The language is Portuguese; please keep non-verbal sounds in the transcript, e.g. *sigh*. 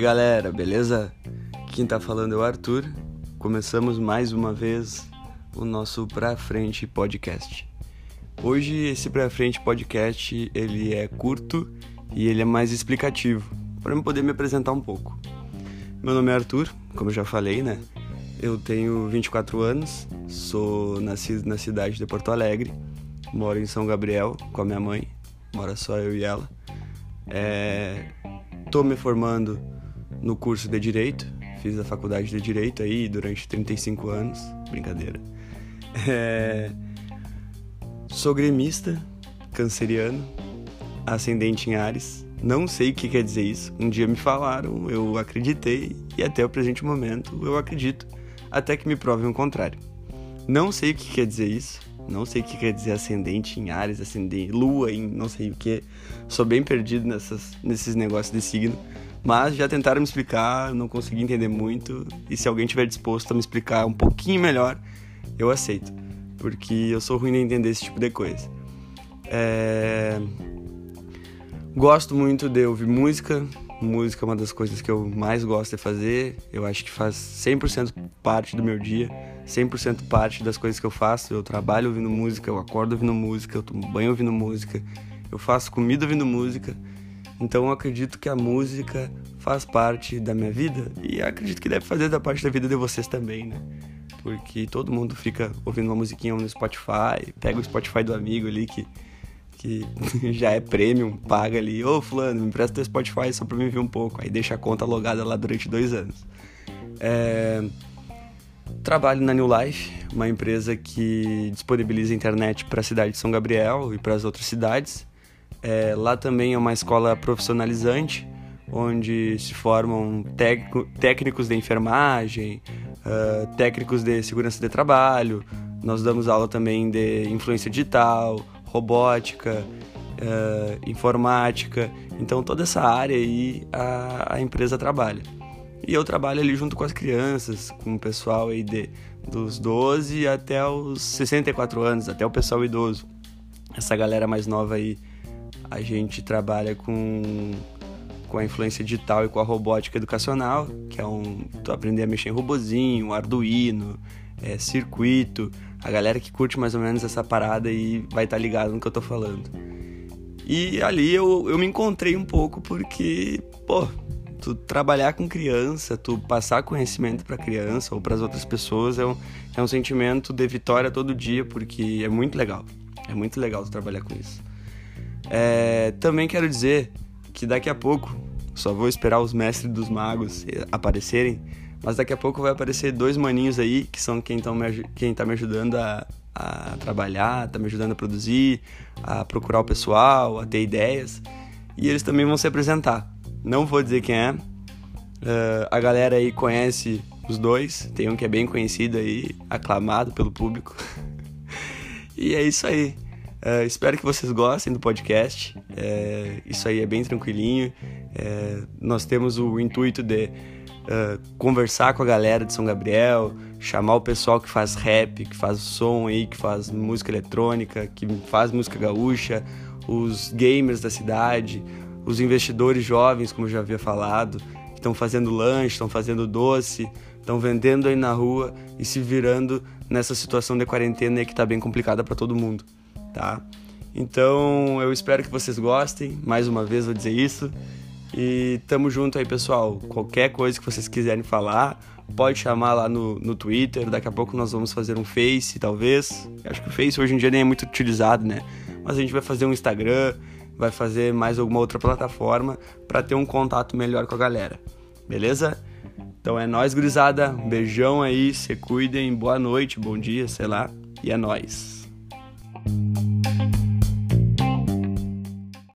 galera, beleza? Quem tá falando é o Arthur. Começamos mais uma vez o nosso Pra Frente Podcast. Hoje esse Pra Frente Podcast ele é curto e ele é mais explicativo, para eu poder me apresentar um pouco. Meu nome é Arthur, como eu já falei, né? Eu tenho 24 anos, sou nascido na cidade de Porto Alegre, moro em São Gabriel com a minha mãe, mora só eu e ela. É, tô me formando no curso de Direito, fiz a faculdade de Direito aí durante 35 anos, brincadeira. É, sou gremista, canceriano, ascendente em Ares. Não sei o que quer dizer isso. Um dia me falaram, eu acreditei e até o presente momento eu acredito, até que me provem o contrário. Não sei o que quer dizer isso. Não sei o que quer dizer ascendente em Ares, ascendente, lua em não sei o que. Sou bem perdido nessas, nesses negócios de signo. Mas já tentaram me explicar, não consegui entender muito. E se alguém tiver disposto a me explicar um pouquinho melhor, eu aceito. Porque eu sou ruim de entender esse tipo de coisa. É... Gosto muito de ouvir música. Música é uma das coisas que eu mais gosto de fazer. Eu acho que faz 100% parte do meu dia. 100% parte das coisas que eu faço. Eu trabalho ouvindo música, eu acordo ouvindo música, eu tomo banho ouvindo música, eu faço comida ouvindo música. Então eu acredito que a música faz parte da minha vida e acredito que deve fazer da parte da vida de vocês também, né? Porque todo mundo fica ouvindo uma musiquinha no Spotify, pega o Spotify do amigo ali que, que *laughs* já é premium, paga ali, ô fulano, me empresta teu Spotify só pra me ver um pouco. Aí deixa a conta logada lá durante dois anos. É... Trabalho na New Life, uma empresa que disponibiliza internet para a cidade de São Gabriel e para as outras cidades. É, lá também é uma escola profissionalizante, onde se formam técnicos de enfermagem, uh, técnicos de segurança de trabalho. Nós damos aula também de influência digital, robótica, uh, informática. Então toda essa área aí a, a, empresa trabalha. E eu trabalho ali junto com as crianças, com o pessoal aí de, dos 12 até os 64 anos, até o pessoal idoso. Essa galera mais nova aí a gente trabalha com, com a influência digital e com a robótica educacional, que é um. Aprender a mexer em robozinho, Arduino, é, circuito. A galera que curte mais ou menos essa parada e vai estar tá ligado no que eu tô falando. E ali eu, eu me encontrei um pouco porque, pô, tu trabalhar com criança, tu passar conhecimento para criança ou para as outras pessoas é um, é um sentimento de vitória todo dia, porque é muito legal. É muito legal tu trabalhar com isso. É, também quero dizer que daqui a pouco, só vou esperar os mestres dos magos aparecerem, mas daqui a pouco vai aparecer dois maninhos aí, que são quem, tão me, quem tá me ajudando a, a trabalhar, tá me ajudando a produzir, a procurar o pessoal, a ter ideias. E eles também vão se apresentar. Não vou dizer quem é. Uh, a galera aí conhece os dois. Tem um que é bem conhecido aí, aclamado pelo público. *laughs* e é isso aí. Uh, espero que vocês gostem do podcast. É, isso aí é bem tranquilinho. É, nós temos o intuito de uh, conversar com a galera de São Gabriel, chamar o pessoal que faz rap, que faz som aí, que faz música eletrônica, que faz música gaúcha, os gamers da cidade, os investidores jovens, como já havia falado, estão fazendo lanche, estão fazendo doce, estão vendendo aí na rua e se virando nessa situação de quarentena que está bem complicada para todo mundo tá? Então eu espero que vocês gostem. Mais uma vez vou dizer isso. E tamo junto aí, pessoal. Qualquer coisa que vocês quiserem falar, pode chamar lá no, no Twitter. Daqui a pouco nós vamos fazer um Face, talvez. Acho que o Face hoje em dia nem é muito utilizado, né? Mas a gente vai fazer um Instagram, vai fazer mais alguma outra plataforma para ter um contato melhor com a galera. Beleza? Então é nóis, gurizada. Um beijão aí, se cuidem, boa noite, bom dia, sei lá. E é nóis.